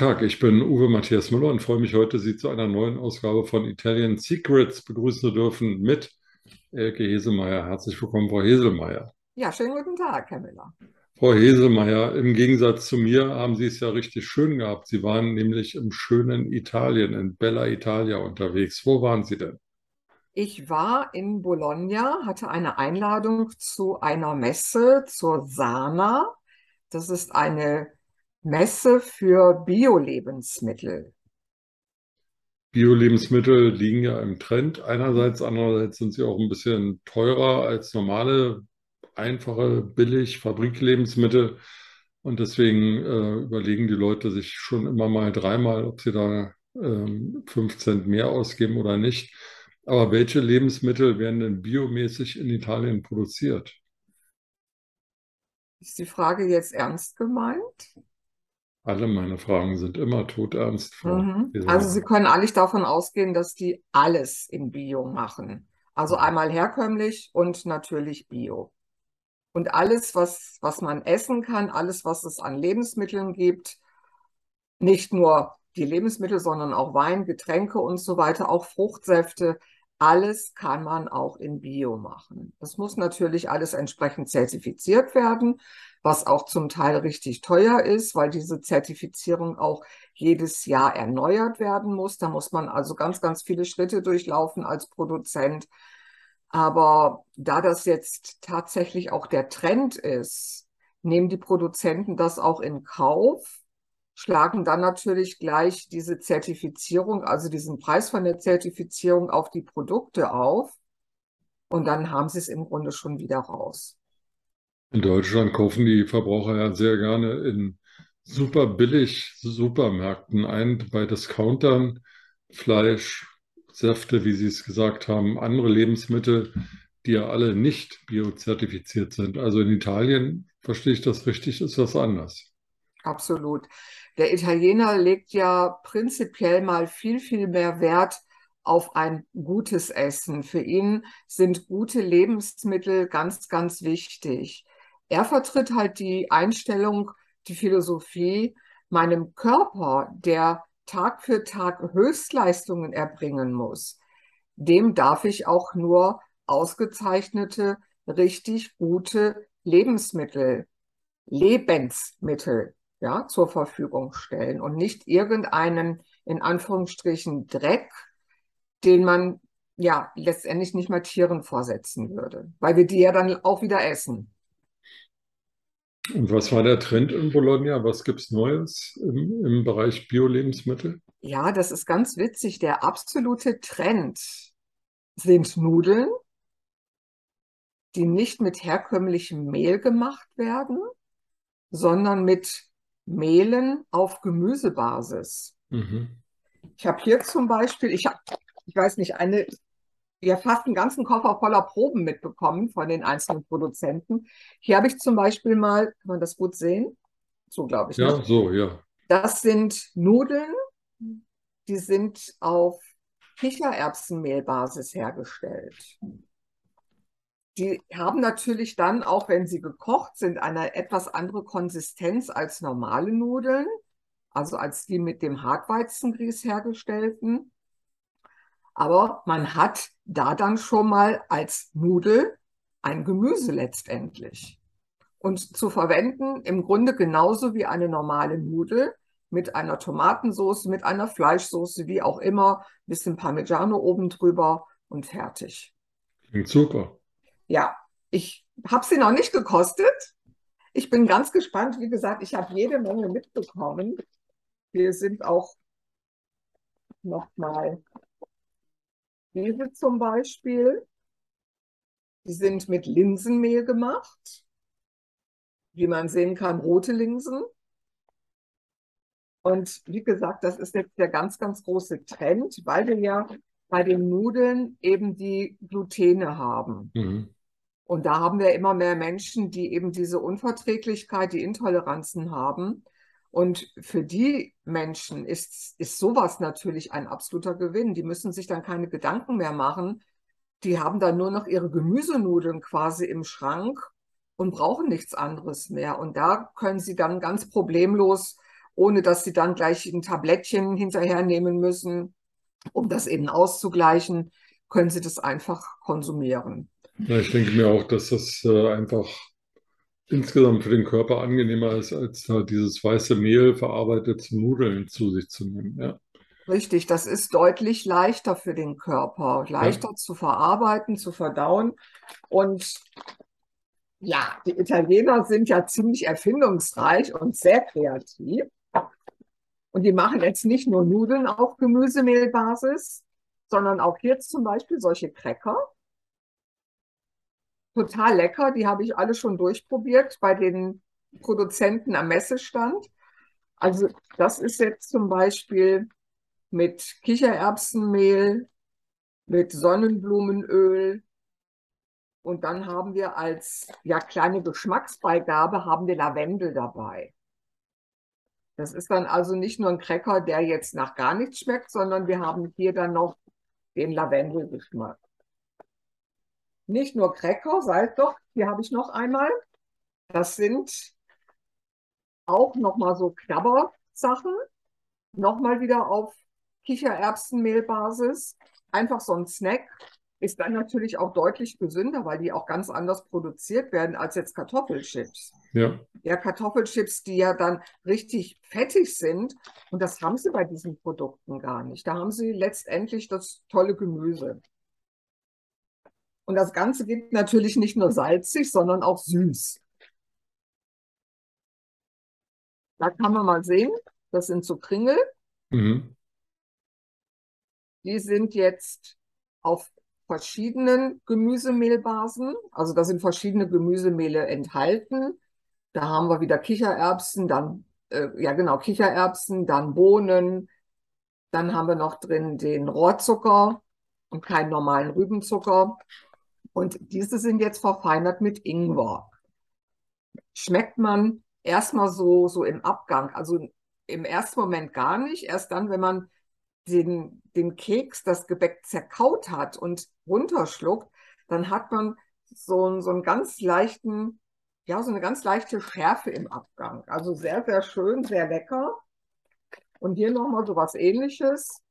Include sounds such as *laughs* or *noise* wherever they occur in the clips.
Tag, ich bin Uwe Matthias Müller und freue mich heute, Sie zu einer neuen Ausgabe von Italian Secrets begrüßen zu dürfen mit Elke Heselmeier. Herzlich willkommen, Frau Heselmeier. Ja, schönen guten Tag, Herr Müller. Frau Heselmeier, im Gegensatz zu mir haben Sie es ja richtig schön gehabt. Sie waren nämlich im schönen Italien, in Bella Italia unterwegs. Wo waren Sie denn? Ich war in Bologna, hatte eine Einladung zu einer Messe zur Sana. Das ist eine Messe für Bio-Lebensmittel. Bio-Lebensmittel liegen ja im Trend einerseits, andererseits sind sie auch ein bisschen teurer als normale, einfache, billig Fabriklebensmittel. Und deswegen äh, überlegen die Leute sich schon immer mal dreimal, ob sie da ähm, 5 Cent mehr ausgeben oder nicht. Aber welche Lebensmittel werden denn biomäßig in Italien produziert? Ist die Frage jetzt ernst gemeint? Alle meine Fragen sind immer todernst, Frau. Mhm. Also Sie können eigentlich davon ausgehen, dass die alles in Bio machen. Also einmal herkömmlich und natürlich Bio. Und alles, was, was man essen kann, alles, was es an Lebensmitteln gibt, nicht nur die Lebensmittel, sondern auch Wein, Getränke und so weiter, auch Fruchtsäfte, alles kann man auch in Bio machen. Das muss natürlich alles entsprechend zertifiziert werden, was auch zum Teil richtig teuer ist, weil diese Zertifizierung auch jedes Jahr erneuert werden muss. Da muss man also ganz, ganz viele Schritte durchlaufen als Produzent. Aber da das jetzt tatsächlich auch der Trend ist, nehmen die Produzenten das auch in Kauf schlagen dann natürlich gleich diese Zertifizierung, also diesen Preis von der Zertifizierung auf die Produkte auf. Und dann haben sie es im Grunde schon wieder raus. In Deutschland kaufen die Verbraucher ja sehr gerne in super billig Supermärkten ein, bei Discountern Fleisch, Säfte, wie Sie es gesagt haben, andere Lebensmittel, die ja alle nicht biozertifiziert sind. Also in Italien, verstehe ich das richtig, ist das anders. Absolut. Der Italiener legt ja prinzipiell mal viel, viel mehr Wert auf ein gutes Essen. Für ihn sind gute Lebensmittel ganz, ganz wichtig. Er vertritt halt die Einstellung, die Philosophie, meinem Körper, der Tag für Tag Höchstleistungen erbringen muss, dem darf ich auch nur ausgezeichnete, richtig gute Lebensmittel, Lebensmittel ja, zur Verfügung stellen und nicht irgendeinen, in Anführungsstrichen, Dreck, den man ja letztendlich nicht mal Tieren vorsetzen würde, weil wir die ja dann auch wieder essen. Und was war der Trend in Bologna? Was gibt es Neues im, im Bereich Bio-Lebensmittel? Ja, das ist ganz witzig. Der absolute Trend sind Nudeln, die nicht mit herkömmlichem Mehl gemacht werden, sondern mit Mehlen auf Gemüsebasis. Mhm. Ich habe hier zum Beispiel, ich habe, ich weiß nicht, eine, ja fast einen ganzen Koffer voller Proben mitbekommen von den einzelnen Produzenten. Hier habe ich zum Beispiel mal, kann man das gut sehen? So glaube ich. Ja, nicht. so, ja. Das sind Nudeln, die sind auf Kichererbsenmehlbasis hergestellt. Die haben natürlich dann, auch wenn sie gekocht sind, eine etwas andere Konsistenz als normale Nudeln, also als die mit dem Hartweizengrieß hergestellten. Aber man hat da dann schon mal als Nudel ein Gemüse letztendlich. Und zu verwenden im Grunde genauso wie eine normale Nudel mit einer Tomatensauce, mit einer Fleischsoße, wie auch immer, bisschen Parmigiano oben drüber und fertig. Klingt super. Ja, ich habe sie noch nicht gekostet. Ich bin ganz gespannt. Wie gesagt, ich habe jede Menge mitbekommen. Wir sind auch nochmal diese zum Beispiel. Die sind mit Linsenmehl gemacht. Wie man sehen kann, rote Linsen. Und wie gesagt, das ist jetzt der ganz, ganz große Trend, weil wir ja bei den Nudeln eben die Glutene haben. Mhm. Und da haben wir immer mehr Menschen, die eben diese Unverträglichkeit, die Intoleranzen haben. Und für die Menschen ist, ist sowas natürlich ein absoluter Gewinn. Die müssen sich dann keine Gedanken mehr machen. Die haben dann nur noch ihre Gemüsenudeln quasi im Schrank und brauchen nichts anderes mehr. Und da können sie dann ganz problemlos ohne dass sie dann gleich ein Tablettchen hinterher nehmen müssen, um das eben auszugleichen, können sie das einfach konsumieren. Ich denke mir auch, dass das äh, einfach insgesamt für den Körper angenehmer ist, als halt dieses weiße Mehl verarbeitet zu Nudeln zu sich zu nehmen. Ja. Richtig, das ist deutlich leichter für den Körper, leichter ja. zu verarbeiten, zu verdauen. Und ja, die Italiener sind ja ziemlich erfindungsreich und sehr kreativ. Und die machen jetzt nicht nur Nudeln auf Gemüsemehlbasis, sondern auch jetzt zum Beispiel solche Cracker. Total lecker, die habe ich alle schon durchprobiert bei den Produzenten am Messestand. Also das ist jetzt zum Beispiel mit Kichererbsenmehl, mit Sonnenblumenöl, und dann haben wir als ja, kleine Geschmacksbeigabe haben wir Lavendel dabei. Das ist dann also nicht nur ein Cracker, der jetzt nach gar nichts schmeckt, sondern wir haben hier dann noch den Lavendelgeschmack. Nicht nur Cracker, seid doch, hier habe ich noch einmal. Das sind auch nochmal so Knabbersachen. Nochmal wieder auf Kichererbsenmehlbasis. Einfach so ein Snack ist dann natürlich auch deutlich gesünder, weil die auch ganz anders produziert werden als jetzt Kartoffelchips. Ja. Ja, Kartoffelchips, die ja dann richtig fettig sind. Und das haben sie bei diesen Produkten gar nicht. Da haben sie letztendlich das tolle Gemüse. Und das Ganze gibt natürlich nicht nur salzig, sondern auch süß. Da kann man mal sehen, das sind so Kringel. Mhm. Die sind jetzt auf verschiedenen Gemüsemehlbasen. Also da sind verschiedene Gemüsemehle enthalten. Da haben wir wieder Kichererbsen, dann, äh, ja genau, Kichererbsen, dann Bohnen. Dann haben wir noch drin den Rohrzucker und keinen normalen Rübenzucker. Und diese sind jetzt verfeinert mit Ingwer. Schmeckt man erstmal so, so im Abgang, also im ersten Moment gar nicht. Erst dann, wenn man den, den Keks, das Gebäck zerkaut hat und runterschluckt, dann hat man so, so einen ganz leichten, ja, so eine ganz leichte Schärfe im Abgang. Also sehr, sehr schön, sehr lecker. Und hier nochmal so was ähnliches.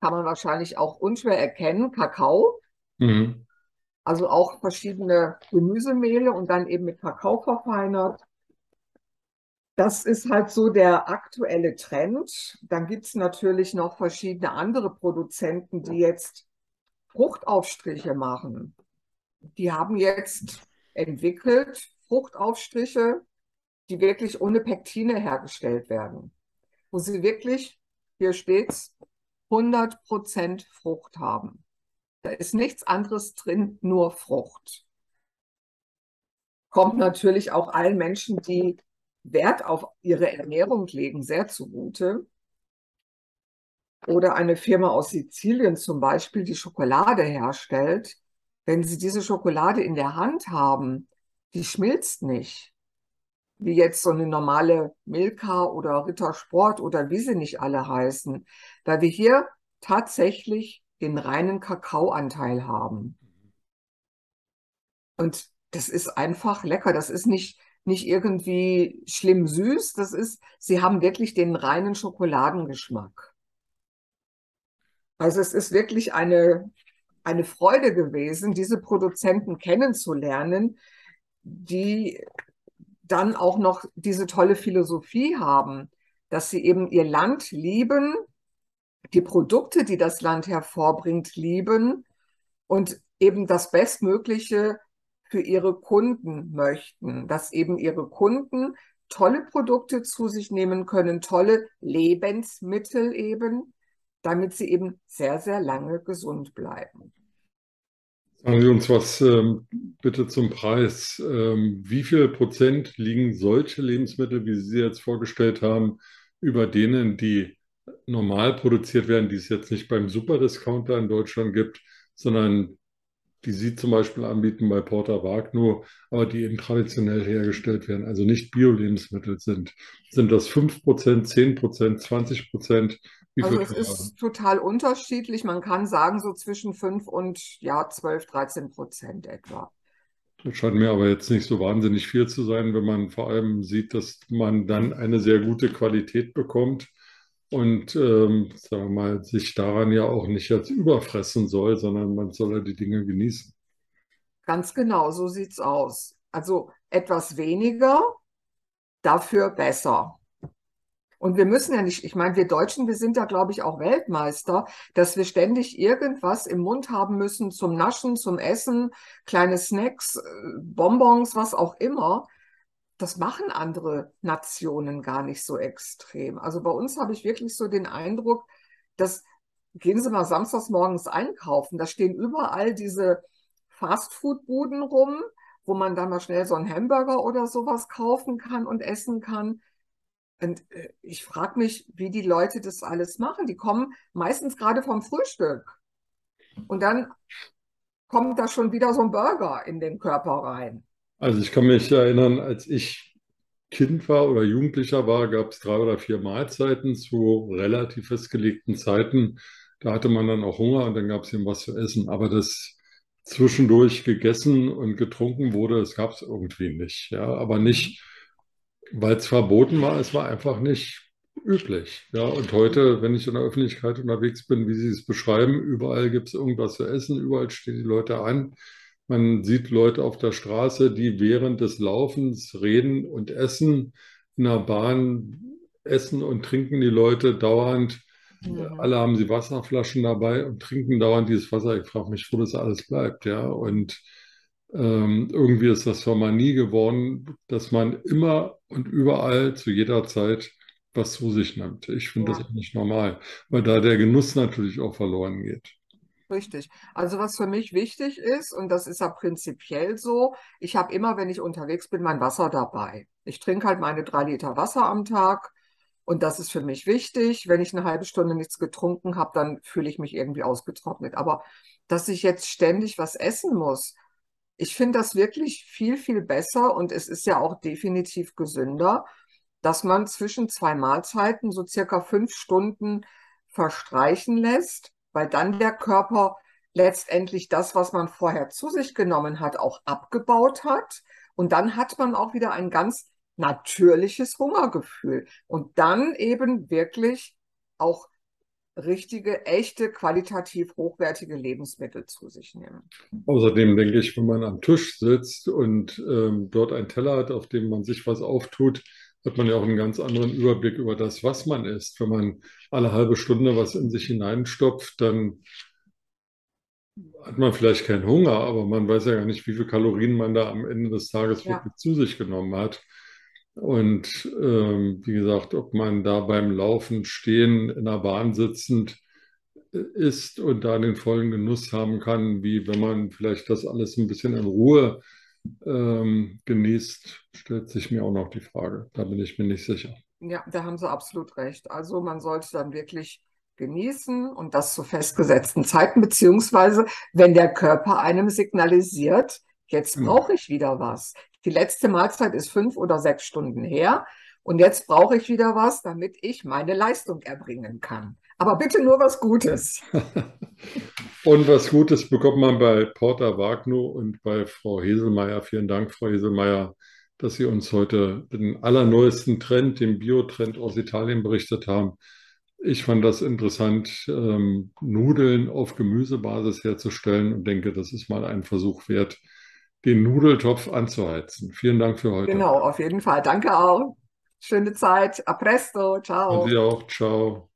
Kann man wahrscheinlich auch unschwer erkennen. Kakao. Mhm. Also auch verschiedene Gemüsemehle und dann eben mit Kakao verfeinert. Das ist halt so der aktuelle Trend. Dann gibt es natürlich noch verschiedene andere Produzenten, die jetzt Fruchtaufstriche machen. Die haben jetzt entwickelt Fruchtaufstriche, die wirklich ohne Pektine hergestellt werden. Wo sie wirklich, hier steht's, 100% Frucht haben. Da ist nichts anderes drin, nur Frucht. Kommt natürlich auch allen Menschen, die Wert auf ihre Ernährung legen, sehr zugute. Oder eine Firma aus Sizilien zum Beispiel, die Schokolade herstellt. Wenn Sie diese Schokolade in der Hand haben, die schmilzt nicht. Wie jetzt so eine normale Milka oder Rittersport oder wie sie nicht alle heißen. Da wir hier tatsächlich den reinen Kakaoanteil haben. Und das ist einfach lecker. Das ist nicht nicht irgendwie schlimm süß. Das ist, sie haben wirklich den reinen Schokoladengeschmack. Also es ist wirklich eine, eine Freude gewesen, diese Produzenten kennenzulernen, die dann auch noch diese tolle Philosophie haben, dass sie eben ihr Land lieben, die Produkte, die das Land hervorbringt, lieben und eben das Bestmögliche für ihre Kunden möchten, dass eben ihre Kunden tolle Produkte zu sich nehmen können, tolle Lebensmittel eben, damit sie eben sehr, sehr lange gesund bleiben. Sagen Sie uns was ähm, bitte zum Preis. Ähm, wie viel Prozent liegen solche Lebensmittel, wie Sie sie jetzt vorgestellt haben, über denen, die normal produziert werden, die es jetzt nicht beim Superdiscounter in Deutschland gibt, sondern die Sie zum Beispiel anbieten bei Porta Wagner, aber die eben traditionell hergestellt werden, also nicht Bio-Lebensmittel sind. Sind das 5%, 10%, 20%? Wie also es ist total unterschiedlich. Man kann sagen, so zwischen 5 und ja, 12, 13 Prozent etwa. Das scheint mir aber jetzt nicht so wahnsinnig viel zu sein, wenn man vor allem sieht, dass man dann eine sehr gute Qualität bekommt und ähm, sagen wir mal, sich daran ja auch nicht jetzt überfressen soll, sondern man soll ja die Dinge genießen. Ganz genau, so sieht's aus. Also etwas weniger, dafür besser. Und wir müssen ja nicht, ich meine, wir Deutschen, wir sind da, glaube ich, auch Weltmeister, dass wir ständig irgendwas im Mund haben müssen zum Naschen, zum Essen, kleine Snacks, äh, Bonbons, was auch immer. Das machen andere Nationen gar nicht so extrem. Also bei uns habe ich wirklich so den Eindruck, dass gehen Sie mal samstags morgens einkaufen, da stehen überall diese Fastfood-Buden rum, wo man dann mal schnell so einen Hamburger oder sowas kaufen kann und essen kann. Und äh, ich frage mich, wie die Leute das alles machen. Die kommen meistens gerade vom Frühstück. Und dann kommt da schon wieder so ein Burger in den Körper rein. Also ich kann mich erinnern, als ich Kind war oder Jugendlicher war, gab es drei oder vier Mahlzeiten zu relativ festgelegten Zeiten. Da hatte man dann auch Hunger und dann gab es eben was zu essen. Aber das zwischendurch gegessen und getrunken wurde, das gab es irgendwie nicht. Ja, aber nicht weil es verboten war, es war einfach nicht üblich. Ja, und heute, wenn ich in der Öffentlichkeit unterwegs bin, wie Sie es beschreiben, überall gibt es irgendwas zu essen, überall stehen die Leute an. Man sieht Leute auf der Straße, die während des Laufens reden und essen. In der Bahn essen und trinken die Leute dauernd. Ja. Alle haben sie Wasserflaschen dabei und trinken dauernd dieses Wasser. Ich frage mich, wo das alles bleibt. Ja, und ähm, irgendwie ist das zur Manie geworden, dass man immer und überall zu jeder Zeit was zu sich nimmt. Ich finde ja. das auch nicht normal, weil da der Genuss natürlich auch verloren geht. Richtig. Also was für mich wichtig ist, und das ist ja prinzipiell so, ich habe immer, wenn ich unterwegs bin, mein Wasser dabei. Ich trinke halt meine drei Liter Wasser am Tag und das ist für mich wichtig. Wenn ich eine halbe Stunde nichts getrunken habe, dann fühle ich mich irgendwie ausgetrocknet. Aber dass ich jetzt ständig was essen muss, ich finde das wirklich viel, viel besser und es ist ja auch definitiv gesünder, dass man zwischen zwei Mahlzeiten so circa fünf Stunden verstreichen lässt, weil dann der Körper letztendlich das, was man vorher zu sich genommen hat, auch abgebaut hat. Und dann hat man auch wieder ein ganz natürliches Hungergefühl. Und dann eben wirklich auch richtige, echte, qualitativ hochwertige Lebensmittel zu sich nehmen. Außerdem denke ich, wenn man am Tisch sitzt und ähm, dort einen Teller hat, auf dem man sich was auftut, hat man ja auch einen ganz anderen Überblick über das, was man isst. Wenn man alle halbe Stunde was in sich hineinstopft, dann hat man vielleicht keinen Hunger, aber man weiß ja gar nicht, wie viele Kalorien man da am Ende des Tages ja. wirklich zu sich genommen hat. Und ähm, wie gesagt, ob man da beim Laufen, Stehen, in der Bahn sitzend äh, ist und da den vollen Genuss haben kann, wie wenn man vielleicht das alles ein bisschen in Ruhe ähm, genießt, stellt sich mir auch noch die Frage. Da bin ich mir nicht sicher. Ja, da haben Sie absolut recht. Also man sollte dann wirklich genießen und das zu festgesetzten Zeiten, beziehungsweise wenn der Körper einem signalisiert, jetzt genau. brauche ich wieder was. Die letzte Mahlzeit ist fünf oder sechs Stunden her. Und jetzt brauche ich wieder was, damit ich meine Leistung erbringen kann. Aber bitte nur was Gutes. *laughs* und was Gutes bekommt man bei Porta Wagner und bei Frau Heselmeier. Vielen Dank, Frau Heselmeier, dass Sie uns heute den allerneuesten Trend, den Biotrend aus Italien berichtet haben. Ich fand das interessant, ähm, Nudeln auf Gemüsebasis herzustellen und denke, das ist mal ein Versuch wert, den Nudeltopf anzuheizen. Vielen Dank für heute. Genau, auf jeden Fall. Danke auch. Schöne Zeit. A presto. Ciao. Und Sie auch. Ciao.